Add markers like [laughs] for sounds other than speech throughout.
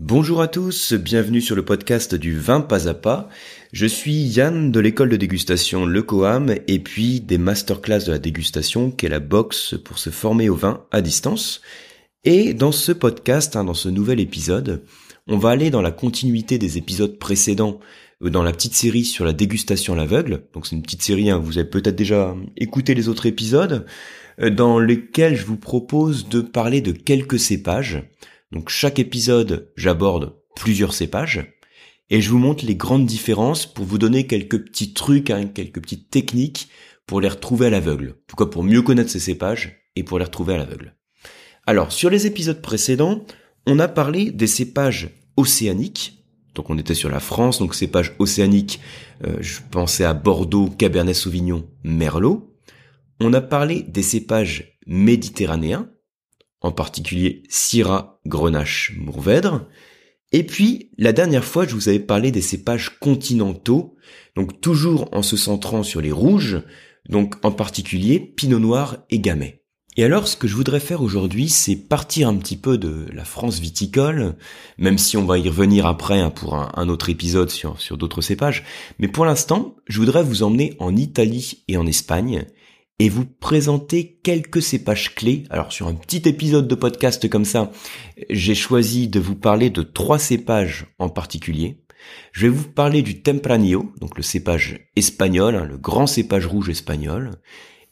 Bonjour à tous, bienvenue sur le podcast du vin pas à pas. Je suis Yann de l'école de dégustation Le Coam et puis des masterclass de la dégustation qui est la box pour se former au vin à distance. Et dans ce podcast, hein, dans ce nouvel épisode, on va aller dans la continuité des épisodes précédents euh, dans la petite série sur la dégustation à l'aveugle. Donc c'est une petite série, hein, vous avez peut-être déjà écouté les autres épisodes, euh, dans lesquels je vous propose de parler de quelques cépages. Donc chaque épisode, j'aborde plusieurs cépages et je vous montre les grandes différences pour vous donner quelques petits trucs, hein, quelques petites techniques pour les retrouver à l'aveugle. Pourquoi Pour mieux connaître ces cépages et pour les retrouver à l'aveugle. Alors sur les épisodes précédents, on a parlé des cépages océaniques, donc on était sur la France, donc cépage océanique, euh, je pensais à Bordeaux, Cabernet Sauvignon, Merlot. On a parlé des cépages méditerranéens, en particulier Syrah, Grenache, Mourvèdre. Et puis, la dernière fois, je vous avais parlé des cépages continentaux, donc toujours en se centrant sur les rouges, donc en particulier Pinot Noir et Gamay. Et alors, ce que je voudrais faire aujourd'hui, c'est partir un petit peu de la France viticole, même si on va y revenir après hein, pour un, autre épisode sur, sur d'autres cépages. Mais pour l'instant, je voudrais vous emmener en Italie et en Espagne et vous présenter quelques cépages clés. Alors sur un petit épisode de podcast comme ça, j'ai choisi de vous parler de trois cépages en particulier. Je vais vous parler du Tempranillo, donc le cépage espagnol, hein, le grand cépage rouge espagnol,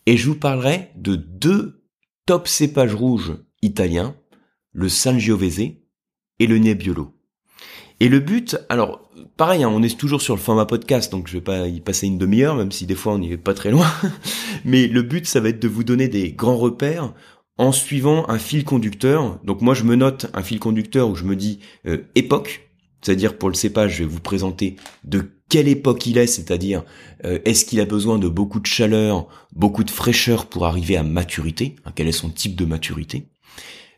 et je vous parlerai de deux top cépage rouge italien, le Sangiovese et le Nebbiolo. Et le but, alors pareil, hein, on est toujours sur le format podcast, donc je vais pas y passer une demi-heure, même si des fois on n'y est pas très loin. [laughs] Mais le but, ça va être de vous donner des grands repères en suivant un fil conducteur. Donc moi, je me note un fil conducteur où je me dis euh, époque, c'est-à-dire pour le cépage, je vais vous présenter de quelle époque il est, c'est-à-dire euh, est-ce qu'il a besoin de beaucoup de chaleur, beaucoup de fraîcheur pour arriver à maturité, hein, quel est son type de maturité.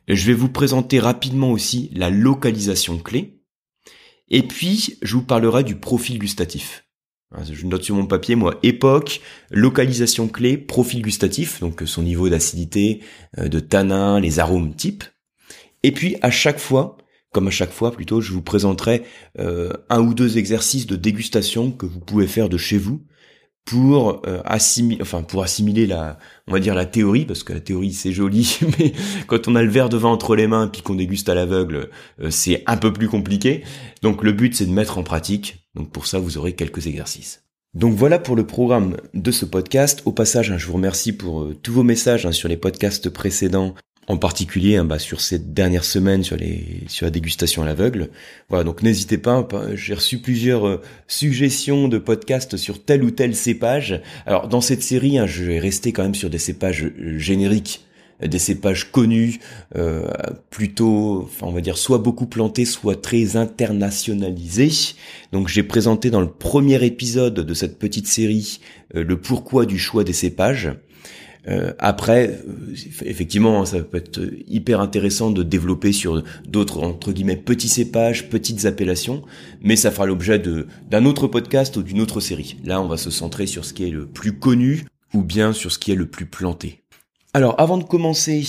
Je vais vous présenter rapidement aussi la localisation clé. Et puis, je vous parlerai du profil gustatif. Hein, je note sur mon papier, moi, époque, localisation clé, profil gustatif, donc son niveau d'acidité, euh, de tanin, les arômes types. Et puis, à chaque fois, comme à chaque fois plutôt, je vous présenterai euh, un ou deux exercices de dégustation que vous pouvez faire de chez vous pour euh, assimiler, enfin pour assimiler la, on va dire la théorie, parce que la théorie c'est joli, [laughs] mais quand on a le verre de vin entre les mains puis qu'on déguste à l'aveugle, euh, c'est un peu plus compliqué. Donc le but c'est de mettre en pratique. Donc pour ça vous aurez quelques exercices. Donc voilà pour le programme de ce podcast. Au passage, hein, je vous remercie pour tous vos messages hein, sur les podcasts précédents en particulier hein, bah, sur ces dernières semaines sur les sur la dégustation à l'aveugle. Voilà, donc n'hésitez pas. Hein, j'ai reçu plusieurs euh, suggestions de podcasts sur tel ou tel cépage. Alors dans cette série, hein, je vais rester quand même sur des cépages euh, génériques, des cépages connus, euh, plutôt, enfin on va dire soit beaucoup plantés, soit très internationalisés. Donc j'ai présenté dans le premier épisode de cette petite série le pourquoi du choix des cépages. Euh, après, euh, effectivement, ça peut être hyper intéressant de développer sur d'autres entre guillemets petits cépages, petites appellations, mais ça fera l'objet d'un autre podcast ou d'une autre série. Là, on va se centrer sur ce qui est le plus connu ou bien sur ce qui est le plus planté. Alors, avant de commencer,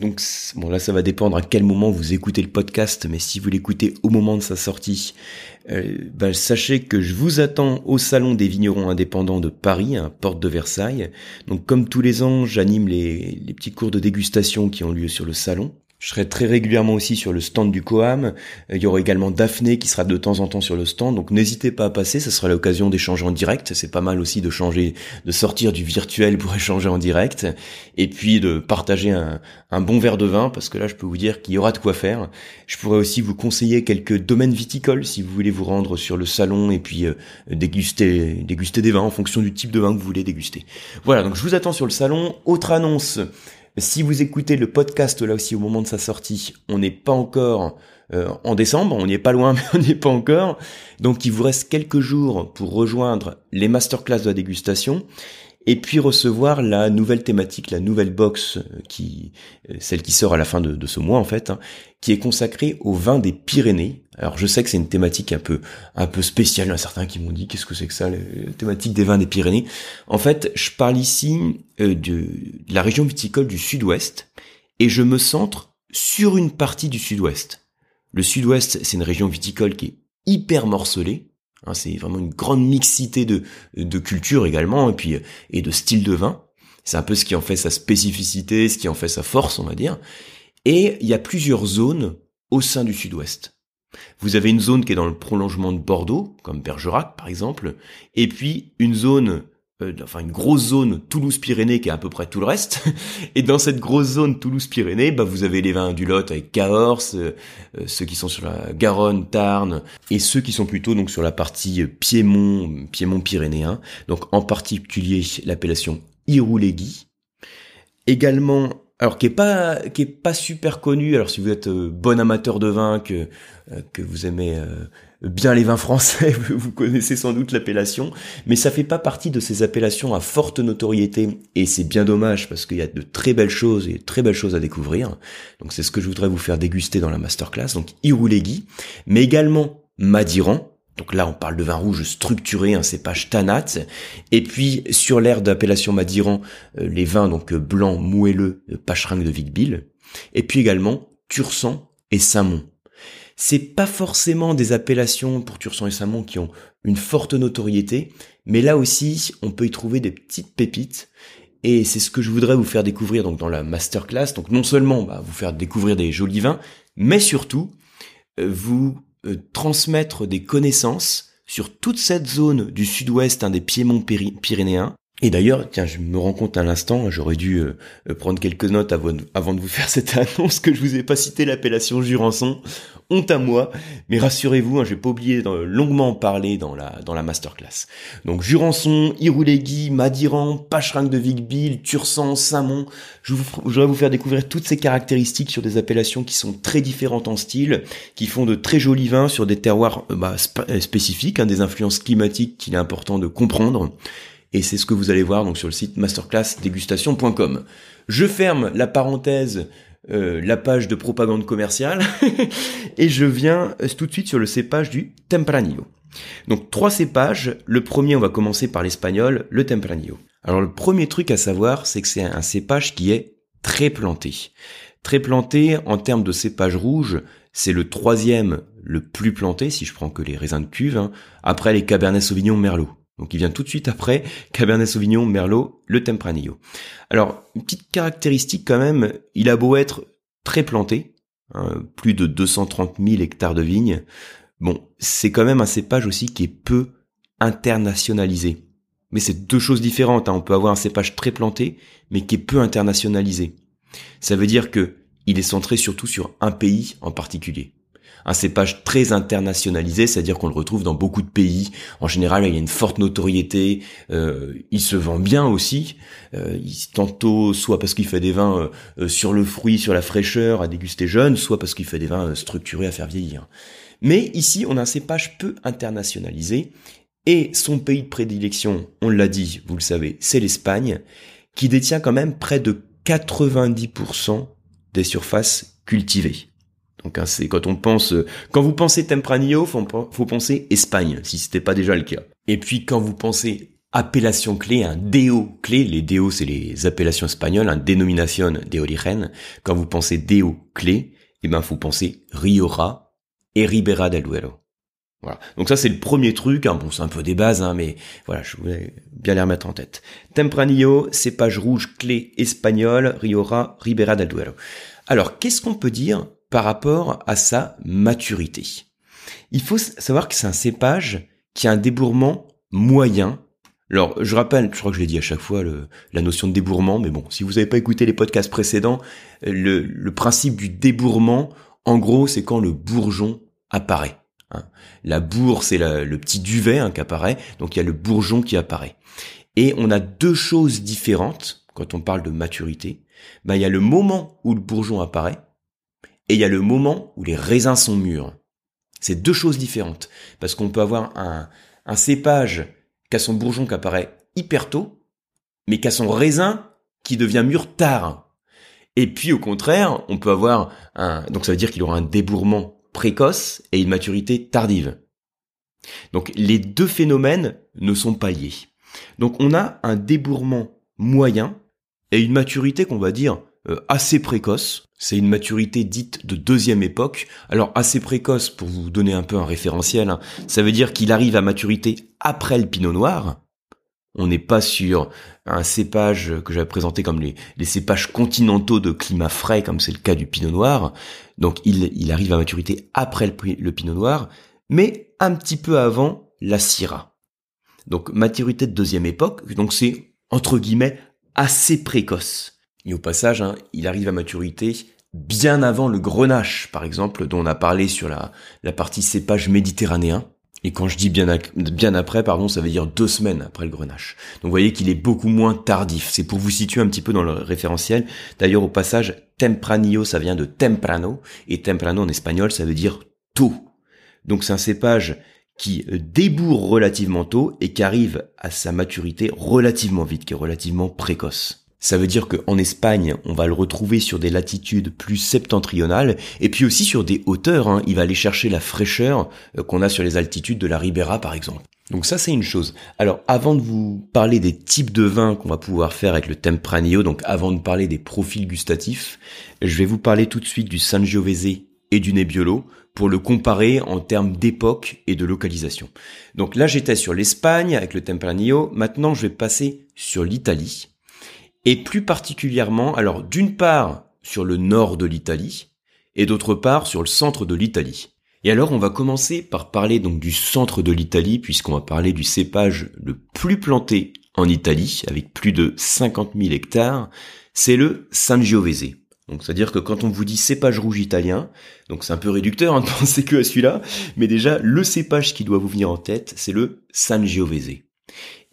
donc bon là, ça va dépendre à quel moment vous écoutez le podcast, mais si vous l'écoutez au moment de sa sortie, euh, ben, sachez que je vous attends au salon des vignerons indépendants de Paris, à porte de Versailles. Donc, comme tous les ans, j'anime les petits cours de dégustation qui ont lieu sur le salon. Je serai très régulièrement aussi sur le stand du Coam. Euh, il y aura également Daphné qui sera de temps en temps sur le stand. Donc n'hésitez pas à passer, ça sera l'occasion d'échanger en direct. C'est pas mal aussi de changer, de sortir du virtuel pour [laughs] échanger en direct. Et puis de partager un, bon verre de vin, parce que là je peux vous dire qu'il y aura de quoi faire. Je pourrais aussi vous conseiller quelques domaines viticoles si vous voulez vous rendre sur le salon et puis euh, déguster, déguster des vins en fonction du type de vin que vous voulez déguster. Voilà, donc je vous attends sur le salon. Autre annonce. Si vous écoutez le podcast là aussi au moment de sa sortie, on n'est pas encore euh, en décembre, on n'y est pas loin, [laughs] mais on n'y est pas encore. Donc il vous reste quelques jours pour rejoindre les masterclass de la dégustation et puis recevoir la nouvelle thématique, la nouvelle box euh, qui, euh, celle qui sort à la fin de, ce mois en fait, hein, qui est consacrée au vin des Pyrénées. Alors je sais que c'est une thématique un peu un peu spéciale. Il y a certains qui m'ont dit qu'est-ce que c'est que ça, la thématique des vins des Pyrénées? En fait, je parle ici euh, de, de la région viticole du Sud-Ouest et je me centre sur une partie du Sud-Ouest. Le sud-ouest, c'est une région viticole qui est hyper morcelée. Hein, c'est vraiment une grande mixité de, de cultures également, et puis et de styles de vin. C'est un peu ce qui en fait sa spécificité, ce qui en fait sa force, on va dire. Et il y a plusieurs zones au sein du sud-ouest. Vous avez une zone qui est dans le prolongement de Bordeaux, comme Bergerac par exemple, et puis une zone euh, enfin une grosse zone Toulouse-Pyrénées qui est à peu près tout le reste. [laughs] Et dans cette grosse zone Toulouse-Pyrénées, bah, vous avez les vins du Lot avec Cahors, euh, euh, ceux qui sont sur la Garonne, Tarn, et ceux qui sont plutôt donc sur la partie Piémont, Piémont-Pyrénéen. Donc en particulier l'appellation Iroulégui. Également alors qui est pas qui est pas super connu. Alors si vous êtes bon amateur de vin, que que vous aimez bien les vins français, [laughs] vous connaissez sans doute l'appellation, mais ça fait pas partie de ces appellations à forte notoriété, et c'est bien dommage parce qu'il y a de très belles choses et de très belles choses à découvrir. Donc c'est ce que je voudrais vous faire déguster dans la masterclass, donc Iroulégui, mais également Madiran, donc là, on parle de vin rouge structuré, un cépage tanat. Et puis, sur l'aire d'appellation Madiran, euh, les vins donc blancs moelleux de Pacherin de Vic-Bill. Et puis également, Tursan et Samon. C'est pas forcément des appellations pour Tursan et Samon qui ont une forte notoriété, mais là aussi, on peut y trouver des petites pépites. Et c'est ce que je voudrais vous faire découvrir donc dans la masterclass. Donc non seulement bah, vous faire découvrir des jolis vins, mais surtout euh, vous euh, transmettre des connaissances sur toute cette zone du sud-ouest hein, des Piémonts pyrénéens et d'ailleurs, tiens, je me rends compte à l'instant, j'aurais dû euh, euh, prendre quelques notes avant, de vous faire [laughs] cette annonce que je vous ai pas cité l'appellation Jurançon. Honte à moi, mais rassurez-vous, hein, je vais pas oublier de longuement en parler dans la dans la masterclass. Donc Jurançon, Iroulégui, Madiran, Pacherin de Vic-Bill, Tursan, Samon, je, voudrais vous faire découvrir toutes ces caractéristiques sur des appellations qui sont très différentes en style, qui font de très jolis vins sur des terroirs euh, bah, spécifiques, hein, des influences climatiques qu'il est important de comprendre et c'est ce que vous allez voir donc sur le site masterclassdégustation.com. Je ferme la parenthèse, euh, la page de propagande commerciale, [laughs] et je viens euh, tout de suite sur le cépage du Tempranillo. Donc trois cépages, le premier on va commencer par l'espagnol, le Tempranillo. Alors le premier truc à savoir, c'est que c'est un cépage qui est très planté. Très planté en termes de cépage rouge, c'est le troisième le plus planté, si je prends que les raisins de cuve, hein, après les Cabernet Sauvignon Merlot. Donc il vient tout de suite après Cabernet Sauvignon, Merlot, le Tempranillo. Alors, une petite caractéristique quand même, il a beau être très planté, hein, plus de 230 000 hectares de vignes, bon, c'est quand même un cépage aussi qui est peu internationalisé. Mais c'est deux choses différentes, hein. on peut avoir un cépage très planté, mais qui est peu internationalisé. Ça veut dire que il est centré surtout sur un pays en particulier un cépage très internationalisé, c'est-à-dire qu'on le retrouve dans beaucoup de pays. En général, il y a une forte notoriété, euh, il se vend bien aussi, euh, tantôt soit parce qu'il fait des vins euh, sur le fruit, sur la fraîcheur à déguster jeune, soit parce qu'il fait des vins structurés à faire vieillir. Mais ici, on a un cépage peu internationalisé, et son pays de prédilection, on l'a dit, vous le savez, c'est l'Espagne, qui détient quand même près de 90% des surfaces cultivées. Donc hein, c'est quand on pense, quand vous pensez Tempranillo, faut, faut penser Espagne, si c'était pas déjà le cas. Et puis quand vous pensez appellation clé, un DO clé, les DO c'est les appellations espagnoles, un dénomination de origen. Quand vous pensez DO clé, eh ben faut penser Riora et Ribera del Duero. Voilà. Donc ça c'est le premier truc, hein. bon c'est un peu des bases, hein, mais voilà, je voulais bien les remettre en tête. Tempranillo, cépage rouge clé espagnole, Riora, Ribera del Duero. Alors qu'est-ce qu'on peut dire par rapport à sa maturité. Il faut savoir que c'est un cépage qui a un débourrement moyen. Alors, je rappelle, je crois que je l'ai dit à chaque fois, le, la notion de débourrement, mais bon, si vous n'avez pas écouté les podcasts précédents, le, le principe du débourrement, en gros, c'est quand le bourgeon apparaît. Hein. La bourre, c'est le petit duvet hein, qui apparaît, donc il y a le bourgeon qui apparaît. Et on a deux choses différentes quand on parle de maturité. Ben, il y a le moment où le bourgeon apparaît, et il y a le moment où les raisins sont mûrs. C'est deux choses différentes. Parce qu'on peut avoir un, un cépage qui a son bourgeon qui apparaît hyper tôt, mais qui a son raisin qui devient mûr tard. Et puis au contraire, on peut avoir un... Donc ça veut dire qu'il aura un débourrement précoce et une maturité tardive. Donc les deux phénomènes ne sont pas liés. Donc on a un débourrement moyen et une maturité qu'on va dire assez précoce. C'est une maturité dite de deuxième époque. Alors assez précoce, pour vous donner un peu un référentiel, hein, ça veut dire qu'il arrive à maturité après le pinot noir. On n'est pas sur un cépage que j'avais présenté comme les, cépages continentaux de climat frais, comme c'est le cas du pinot noir. Donc il, arrive à maturité après le, le pinot noir, mais un petit peu avant la syrah. Donc maturité de deuxième époque, donc c'est entre guillemets assez précoce. Et au passage, hein, il arrive à maturité bien avant le grenache, par exemple, dont on a parlé sur la, la partie cépage méditerranéen. Et quand je dis bien, bien après, pardon, ça veut dire deux semaines après le grenache. Donc vous voyez qu'il est beaucoup moins tardif. C'est pour vous situer un petit peu dans le référentiel. D'ailleurs, au passage, tempranillo, ça vient de temprano, et temprano en espagnol, ça veut dire tôt. Donc c'est un cépage qui débourre relativement tôt et qui arrive à sa maturité relativement vite, qui est relativement précoce. Ça veut dire qu'en Espagne, on va le retrouver sur des latitudes plus septentrionales et puis aussi sur des hauteurs. Hein. Il va aller chercher la fraîcheur euh, qu'on a sur les altitudes de la Ribera, par exemple. Donc ça, c'est une chose. Alors, avant de vous parler des types de vins qu'on va pouvoir faire avec le Tempranillo, donc avant de parler des profils gustatifs, je vais vous parler tout de suite du Sangiovese et du Nebbiolo pour le comparer en termes d'époque et de localisation. Donc là, j'étais sur l'Espagne avec le Tempranillo. Maintenant, je vais passer sur l'Italie. Et plus particulièrement, alors d'une part sur le nord de l'Italie et d'autre part sur le centre de l'Italie. Et alors, on va commencer par parler donc du centre de l'Italie puisqu'on va parler du cépage le plus planté en Italie avec plus de 50 000 hectares. C'est le Sangiovese. Donc c'est-à-dire que quand on vous dit cépage rouge italien, donc c'est un peu réducteur hein, de [laughs] penser que à celui-là, mais déjà le cépage qui doit vous venir en tête, c'est le Sangiovese.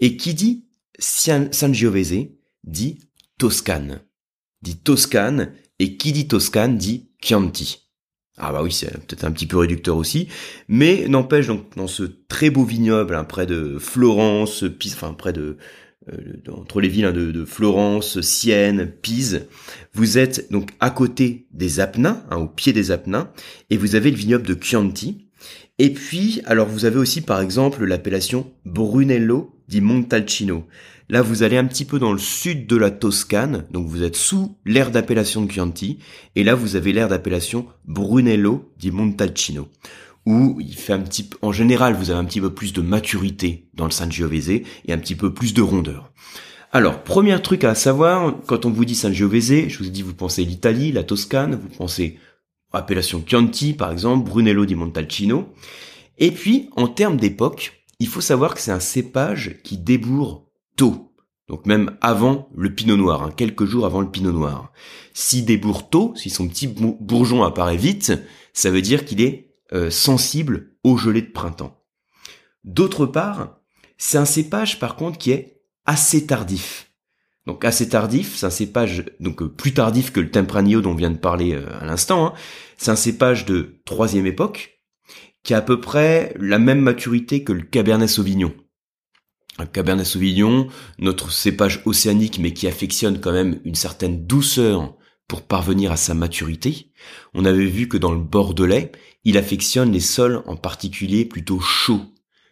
Et qui dit Sangiovese dit Toscane. Dit Toscane, et qui dit Toscane dit Chianti. Ah bah oui, c'est peut-être un petit peu réducteur aussi, mais n'empêche donc dans ce très beau vignoble hein, près de Florence, enfin près de euh, entre les villes hein, de, Florence, Sienne, Pise. Vous êtes donc à côté des Apennins, hein, au pied des Apennins, et vous avez le vignoble de Chianti. Et puis, alors vous avez aussi par exemple l'appellation Brunello di Montalcino. Là, vous allez un petit peu dans le sud de la Toscane, donc vous êtes sous l'aire d'appellation de Chianti, et là vous avez l'aire d'appellation Brunello di Montalcino où il fait un petit en général, vous avez un petit peu plus de maturité dans le Sangiovese et un petit peu plus de rondeur. Alors, premier truc à savoir, quand on vous dit Sangiovese, je vous ai dit, vous pensez l'Italie, la Toscane, vous pensez appellation Chianti, par exemple, Brunello di Montalcino. Et puis, en termes d'époque, il faut savoir que c'est un cépage qui débourre tôt. Donc même avant le pinot noir, hein, quelques jours avant le pinot noir. S'il débourre tôt, si son petit bourgeon apparaît vite, ça veut dire qu'il est euh, sensible au gelé de printemps. D'autre part, c'est un cépage par contre qui est assez tardif. Donc assez tardif, c'est un cépage donc euh, plus tardif que le Tempranillo dont on vient de parler euh, à l'instant. Hein. C'est un cépage de troisième époque qui a à peu près la même maturité que le Cabernet Sauvignon. Un Cabernet Sauvignon, notre cépage océanique mais qui affectionne quand même une certaine douceur pour parvenir à sa maturité. On avait vu que dans le Bordelais, il affectionne les sols en particulier plutôt chauds.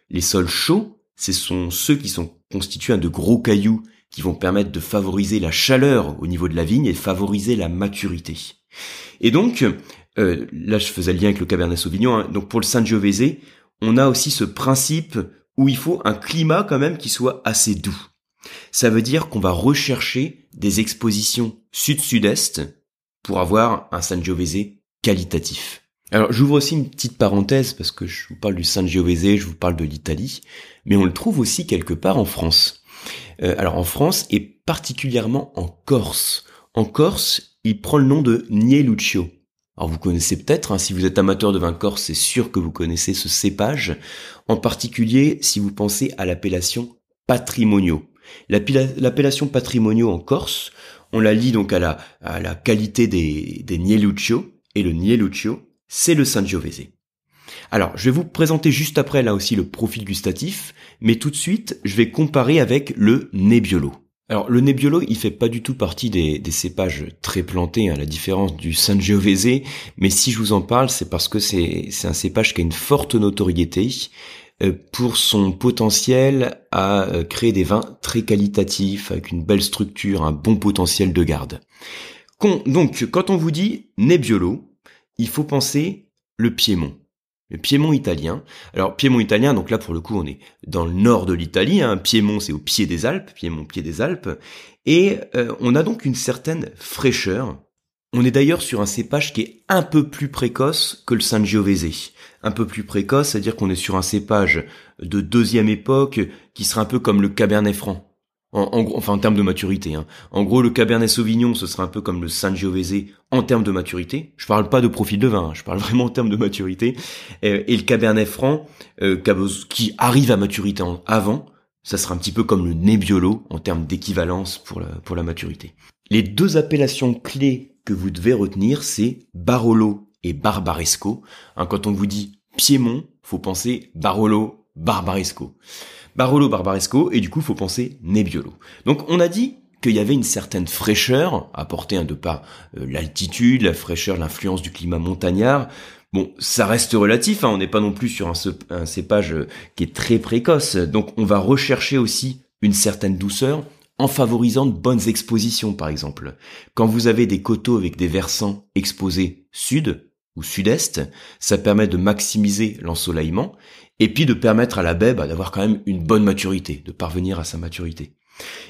Les sols chauds, ce sont ceux qui sont constitués de gros cailloux qui vont permettre de favoriser la chaleur au niveau de la vigne et favoriser la maturité. Et donc, euh, là je faisais le lien avec le Cabernet Sauvignon, hein. donc pour le Sangiovese, on a aussi ce principe où il faut un climat quand même qui soit assez doux. Ça veut dire qu'on va rechercher des expositions sud-sud-est pour avoir un Sangiovese qualitatif. Alors j'ouvre aussi une petite parenthèse parce que je vous parle du Sangiovese, je vous parle de l'Italie, mais on le trouve aussi quelque part en France. Euh, alors en France et particulièrement en Corse. En Corse, il prend le nom de Nieluccio. Alors vous connaissez peut-être, hein, si vous êtes amateur de vin corse, c'est sûr que vous connaissez ce cépage, en particulier si vous pensez à l'appellation patrimonio. L'appellation patrimonio en Corse, on la lit donc à la, à la qualité des, des Nieluccio, et le Nieluccio, c'est le Sangiovese. Alors, je vais vous présenter juste après là aussi le profil gustatif, mais tout de suite, je vais comparer avec le Nebbiolo. Alors, le Nebbiolo, il fait pas du tout partie des, cépages très plantés, à la différence du Sangiovese, mais si je vous en parle, c'est parce que c'est un cépage qui a une forte notoriété, euh, pour son potentiel à euh, créer des vins très qualitatifs, avec une belle structure, un bon potentiel de garde. donc, quand on vous dit Nebbiolo, il faut penser le Piémont. Le Piémont italien. Alors, Piémont italien, donc là, pour le coup, on est dans le nord de l'Italie. Hein. Piémont, c'est au pied des Alpes. Piémont, pied des Alpes. Et euh, on a donc une certaine fraîcheur. On est d'ailleurs sur un cépage qui est un peu plus précoce que le Sangiovese. Un peu plus précoce, c'est-à-dire qu'on est sur un cépage de deuxième époque qui serait un peu comme le Cabernet Franc. En, enfin en termes de maturité. Hein. En gros, le Cabernet Sauvignon, ce serait un peu comme le Sangiovese en termes de maturité. Je parle pas de profil de vin, hein. je parle [laughs] vraiment en termes de maturité. Et le Cabernet Franc, euh, qui arrive à maturité avant, ça sera un petit peu comme le Nebbiolo en termes d'équivalence pour la, pour la maturité. Les deux appellations clés que vous devez retenir, c'est Barolo et Barbaresco. Hein, quand on vous dit Piémont, faut penser Barolo, Barbaresco. Barolo Barbaresco, et du coup, faut penser Nebbiolo. Donc, on a dit qu'il y avait une certaine fraîcheur, apportée de par euh, l'altitude, la fraîcheur, l'influence du climat montagnard. Bon, ça reste relatif, hein, on n'est pas non plus sur un, cépage euh, qui est très précoce, donc on va rechercher aussi une certaine douceur en favorisant de bonnes expositions par exemple. Quand vous avez des coteaux avec des versants exposés sud ou sud-est, ça permet de maximiser l'ensoleillement et puis de permettre à la baie bah, d'avoir quand même une bonne maturité, de parvenir à sa maturité.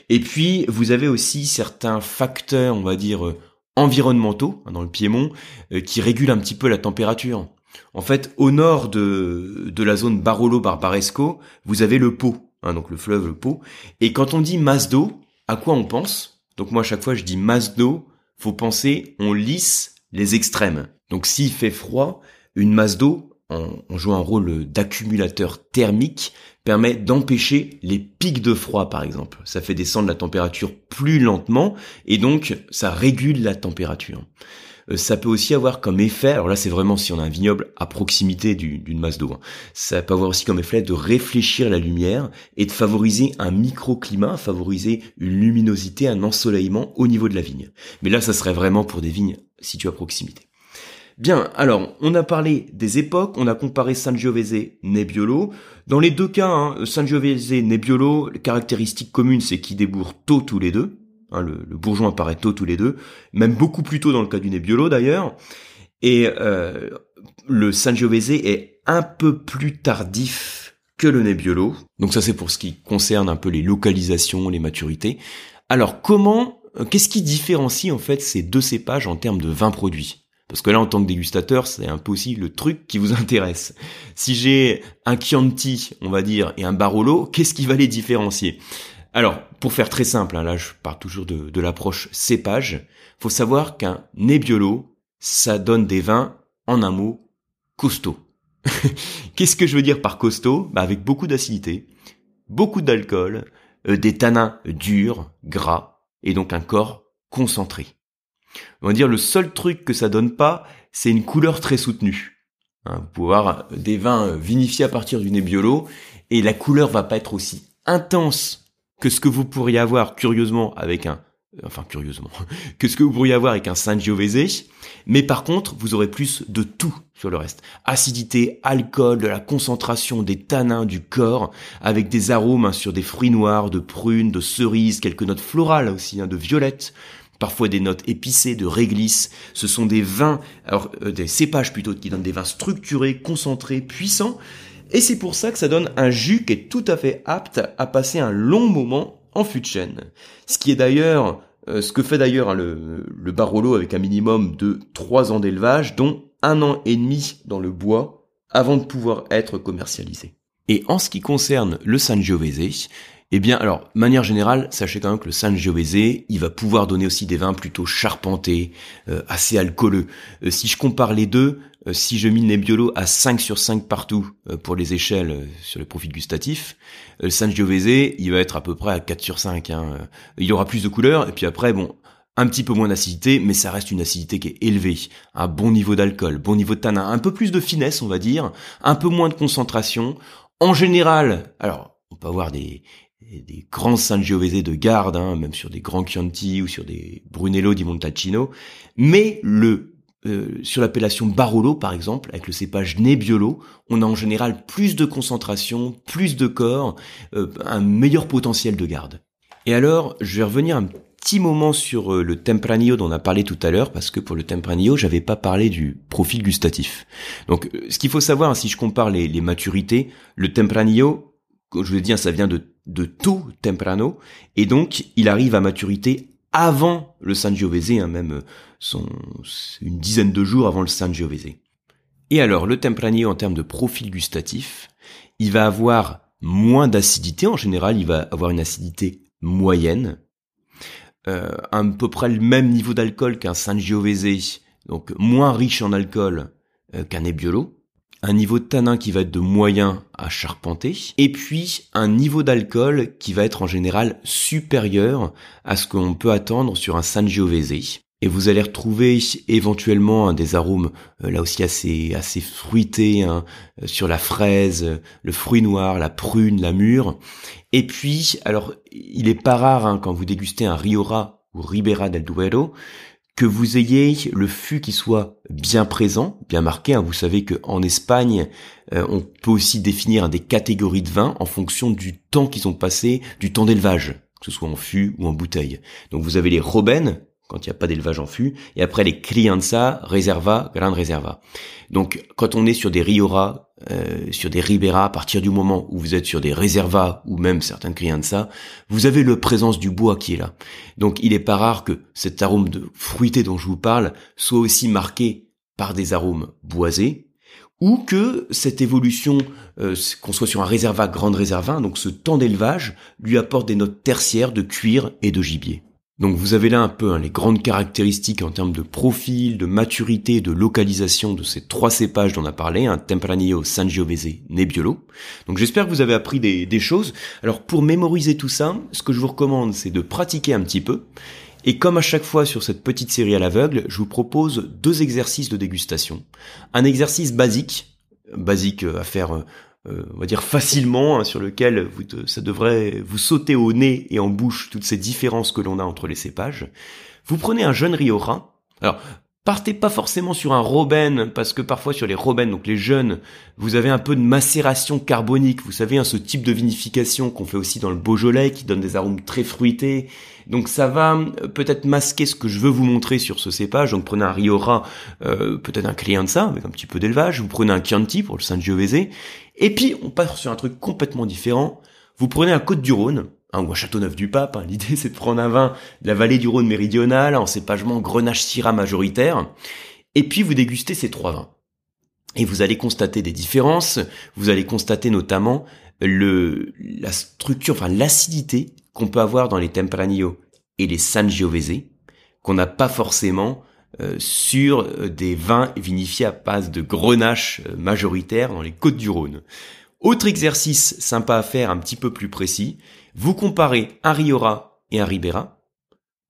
Et puis, vous avez aussi certains facteurs, on va dire, euh, environnementaux hein, dans le Piémont euh, qui régulent un petit peu la température. En fait, au nord de, la zone Barolo-Barbaresco, vous avez le Pô, hein, donc le fleuve le Pô. Et quand on dit masse d'eau, à quoi on pense? Donc moi, à chaque fois, je dis masse d'eau, faut penser, on lisse les extrêmes. Donc s'il fait froid, une masse d'eau, on joue un rôle d'accumulateur thermique, permet d'empêcher les pics de froid par exemple. Ça fait descendre la température plus lentement et donc ça régule la température. Euh, ça peut aussi avoir comme effet, alors là c'est vraiment si on a un vignoble à proximité d'une masse d'eau, hein. ça peut avoir aussi comme effet de réfléchir la lumière et de favoriser un microclimat, favoriser une luminosité, un ensoleillement au niveau de la vigne. Mais là ça serait vraiment pour des vignes situées à proximité. Bien, alors, on a parlé des époques, on a comparé Sangiovese, Nebbiolo. Dans les deux cas, hein, Sangiovese, Nebbiolo, les caractéristiques communes, c'est qu'ils débourrent tôt tous les deux. Hein, le, bourgeon apparaît tôt tous les deux, même beaucoup plus tôt dans le cas du Nebbiolo d'ailleurs. Et euh, le Sangiovese est un peu plus tardif que le Nebbiolo. Donc ça c'est pour ce qui concerne un peu les localisations, les maturités. Alors comment, euh, qu'est-ce qui différencie en fait ces deux cépages en termes de vin produit? Parce que là, en tant que dégustateur, c'est un peu aussi le truc qui vous [laughs] intéresse. Si j'ai un Chianti, on va dire, et un Barolo, qu'est-ce qui va les différencier? Alors, pour faire très simple, hein, là, je pars toujours de, l'approche cépage. Faut savoir qu'un Nebbiolo, ça donne des vins, en un mot, costaud. [laughs] qu'est-ce que je veux dire par costaud? Bah, Avec beaucoup d'acidité, beaucoup d'alcool, euh, des tanins durs, gras, et donc un corps concentré. On va dire le seul truc que ça donne pas, c'est une couleur très soutenue. Hein, vous pouvez avoir des vins vinifiés à partir du Nebbiolo et la couleur va pas être aussi intense que ce que vous pourriez avoir curieusement avec un enfin curieusement, [laughs] que ce que vous pourriez avoir avec un Sangiovese, mais par contre, vous aurez plus de tout sur le reste. Acidité, alcool, de la concentration des tanins du corps, avec des arômes hein, sur des fruits noirs, de prunes, de cerises, quelques notes florales aussi, hein, de violettes, parfois des notes épicées de réglisse. Ce sont des vins, euh, des cépages plutôt qui donnent des vins structurés, concentrés, puissants. Et c'est pour ça que ça donne un jus qui est tout à fait apte à passer un long moment en fût de chêne. Ce qui est d'ailleurs, euh, ce que fait d'ailleurs hein, le, le Barolo avec un minimum de 3 ans d'élevage, dont un an et demi dans le bois, avant de pouvoir être commercialisé. Et en ce qui concerne le Sangiovese, eh bien, alors, manière générale, sachez quand même que le Sangiovese, il va pouvoir donner aussi des vins plutôt charpentés, euh, assez alcooleux. Euh, si je compare les deux, euh, si je mets le Nebbiolo à 5 sur 5 partout pour les échelles sur le profil gustatif, le Sangiovese, il va être à peu près à 4 sur 5. Hein. Il y aura plus de couleurs, et puis après, bon, un petit peu moins d'acidité, mais ça reste une acidité qui est élevée, un bon niveau d'alcool, bon niveau de tanin, un peu plus de finesse, on va dire, un peu moins de concentration. En général, alors, on peut avoir des, des grands Sangiovese de garde, hein, même sur des grands Chianti ou sur des Brunello di Montalcino, mais le euh, sur l'appellation Barolo par exemple, avec le cépage Nebbiolo, on a en général plus de concentration, plus de corps, euh, un meilleur potentiel de garde. Et alors, je vais revenir un petit moment sur le Tempranillo dont on a parlé tout à l'heure, parce que pour le Tempranillo, j'avais pas parlé du profil gustatif. Donc, ce qu'il faut savoir, si je compare les, maturités, le Tempranillo, je vous ai dit, ça vient de, de tôt temprano, et donc il arrive à maturité avant le Sangiovese, hein, même son, une dizaine de jours avant le Sangiovese. Et alors, le Tempranillo en termes de profil gustatif, il va avoir moins d'acidité. En général, il va avoir une acidité moyenne, euh, à peu près le même niveau d'alcool qu'un Sangiovese, donc moins riche en alcool euh, qu'un Nebbiolo. Un niveau de tanin qui va être de moyen à charpenter, et puis un niveau d'alcool qui va être en général supérieur à ce qu'on peut attendre sur un Sangiovese et vous allez retrouver éventuellement des arômes euh, là aussi assez assez fruités hein, euh, sur la fraise, euh, le fruit noir, la prune, la mûre. Et puis, alors il est pas rare hein, quand vous dégustez un Riora ou Ribera del Duero que vous ayez le fût qui soit bien présent, bien marqué. Hein. Vous savez qu'en Espagne, on peut aussi définir des catégories de vins en fonction du temps qu'ils ont passé, du temps d'élevage, que ce soit en fût ou en bouteille. Donc vous avez les Robben, quand il n'y a pas d'élevage en fût, et après les Crianza, Reserva, Grande Reserva. Donc quand on est sur des Riora, euh, sur des Ribera, à partir du moment où vous êtes sur des Reserva ou même certaines Crianza, vous avez le présence du bois qui est là. Donc il est pas rare que cet arôme de fruité dont je vous parle soit aussi marqué par des arômes boisés, ou que cette évolution, euh, qu'on soit sur un réservat, grande réserva, donc ce temps d'élevage, lui apporte des notes tertiaires de cuir et de gibier. Donc vous avez là un peu hein, les grandes caractéristiques en termes de profil, de maturité, de localisation de ces trois cépages dont on a parlé, un hein, Tempranillo, Sangiovese, Nebbiolo. Donc j'espère que vous avez appris des, des, choses. Alors pour mémoriser tout ça, ce que je vous recommande, c'est de pratiquer un petit peu. Et comme à chaque fois sur cette petite série à l'aveugle, je vous propose deux exercices de dégustation. Un exercice basique, basique à faire euh, on va dire facilement, hein, sur lequel ça devrait vous sauter au nez et en bouche toutes ces différences que l'on a entre les cépages. Vous prenez un jeune Rioja. Alors, Partez pas forcément sur un Robben, parce que parfois sur les Robben, donc les jeunes, vous avez un peu de macération carbonique. Vous savez, hein, ce type de vinification qu'on fait aussi dans le Beaujolais, qui donne des arômes très fruités. Donc ça va euh, peut-être masquer ce que je veux vous montrer sur ce cépage. Donc prenez un Riora, euh, peut-être un Crianza, avec un petit peu d'élevage. Vous prenez un Chianti pour le Sangiovese. Et puis, on passe sur un truc complètement différent. Vous prenez un Côte-du-Rhône, ou un Châteauneuf-du-Pape. Hein. [laughs] L'idée, c'est de prendre un vin de la vallée du Rhône méridionale en cépagement Grenache Syrah majoritaire. Et puis, vous dégustez ces trois vins. Et vous allez constater des différences. Vous allez constater notamment la structure, enfin, l'acidité qu'on peut avoir dans les Tempranillo et les Sangiovese, qu'on n'a pas forcément euh, sur euh, des vins vinifiés à base de grenache euh, majoritaire dans les côtes du Rhône. Autre exercice sympa à faire, un petit peu plus précis, vous comparez un Riora et un Ribera.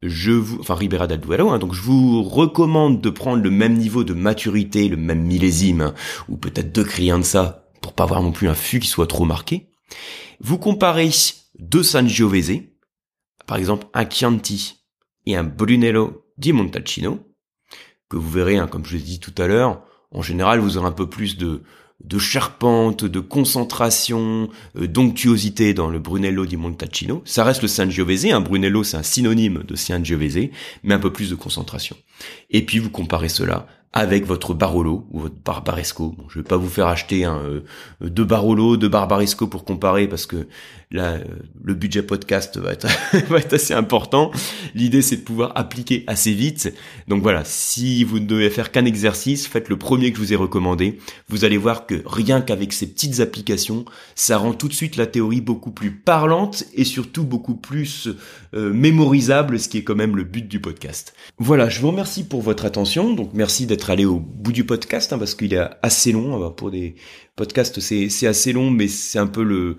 Je vous, enfin Ribera del Duero, hein, donc je vous recommande de prendre le même niveau de maturité, le même millésime, ou peut-être deux Crianza, pour pas avoir non plus un fût qui soit trop marqué. Vous comparez deux Sangiovese, par exemple un Chianti et un Brunello di Montalcino, que vous verrez, hein, comme je l'ai dit tout à l'heure, en général vous aurez un peu plus de, de charpente, de concentration, euh, d'onctuosité dans le Brunello di Montalcino. Ça reste le Sangiovese, un Brunello c'est un synonyme de Sangiovese, mais un peu plus de concentration. Et puis vous comparez cela avec votre Barolo ou votre Barbaresco. Bon, je vais pas vous faire acheter euh, deux Barolo, deux Barbaresco pour comparer parce que là, euh, le budget podcast va être, [laughs] va être assez important. L'idée, c'est de pouvoir appliquer assez vite. Donc voilà, si vous ne devez faire qu'un exercice, faites le premier que je vous ai recommandé. Vous allez voir que rien qu'avec ces petites applications, ça rend tout de suite la théorie beaucoup plus parlante et surtout beaucoup plus euh, mémorisable, ce qui est quand même le but du podcast. Voilà, je vous remercie pour votre attention. Donc merci d'être aller au bout du podcast hein, parce qu'il est assez long. Pour des podcasts, c'est assez long, mais c'est un peu le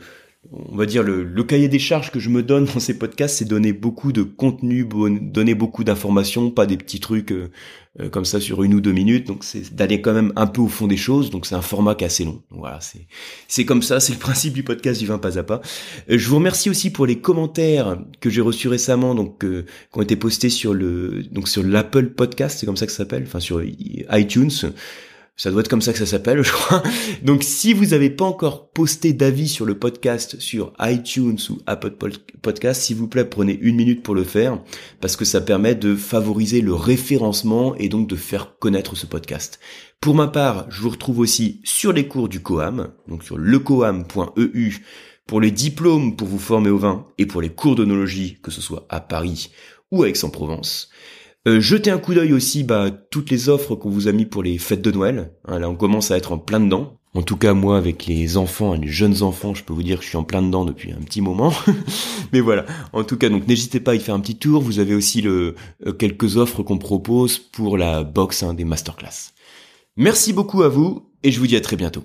on va dire le, cahier des charges que je me donne dans ces podcasts, c'est donner beaucoup de contenu, donner beaucoup d'informations, pas des petits trucs euh, euh, comme ça sur une ou deux minutes. Donc c'est d'aller quand même un peu au fond des choses. Donc c'est un format qui est assez long. voilà, c'est comme ça, c'est le principe du podcast du vin pas à pas. Euh, je vous remercie aussi pour les commentaires que j'ai reçus récemment, donc qui ont été postés sur le donc sur l'Apple Podcast, c'est comme ça que ça s'appelle, enfin sur iTunes. Ça doit être comme ça que ça s'appelle, [laughs] je crois. Donc si vous n'avez pas encore posté d'avis sur le podcast sur iTunes ou Apple Podcast, s'il vous plaît, prenez une minute pour le faire parce que ça permet de favoriser le référencement et donc de faire connaître ce podcast. Pour ma part, je vous retrouve aussi sur les cours du COAM, donc sur lecoam.eu pour les diplômes pour vous former au vin et pour les cours d'onologie, que ce soit à Paris ou à Aix-en-Provence. Euh, jetez un coup d'œil aussi bah, toutes les offres qu'on vous a mis pour les fêtes de Noël. Hein, là, on commence à être en plein dedans. En tout cas, moi, avec les enfants, les jeunes enfants, je peux vous dire que je suis en plein dedans depuis un petit moment. [laughs] Mais voilà. En tout cas, donc n'hésitez pas à y faire un petit tour. Vous avez aussi le, euh, quelques offres qu'on propose pour la box hein, des masterclass. Merci beaucoup à vous et je vous dis à très bientôt.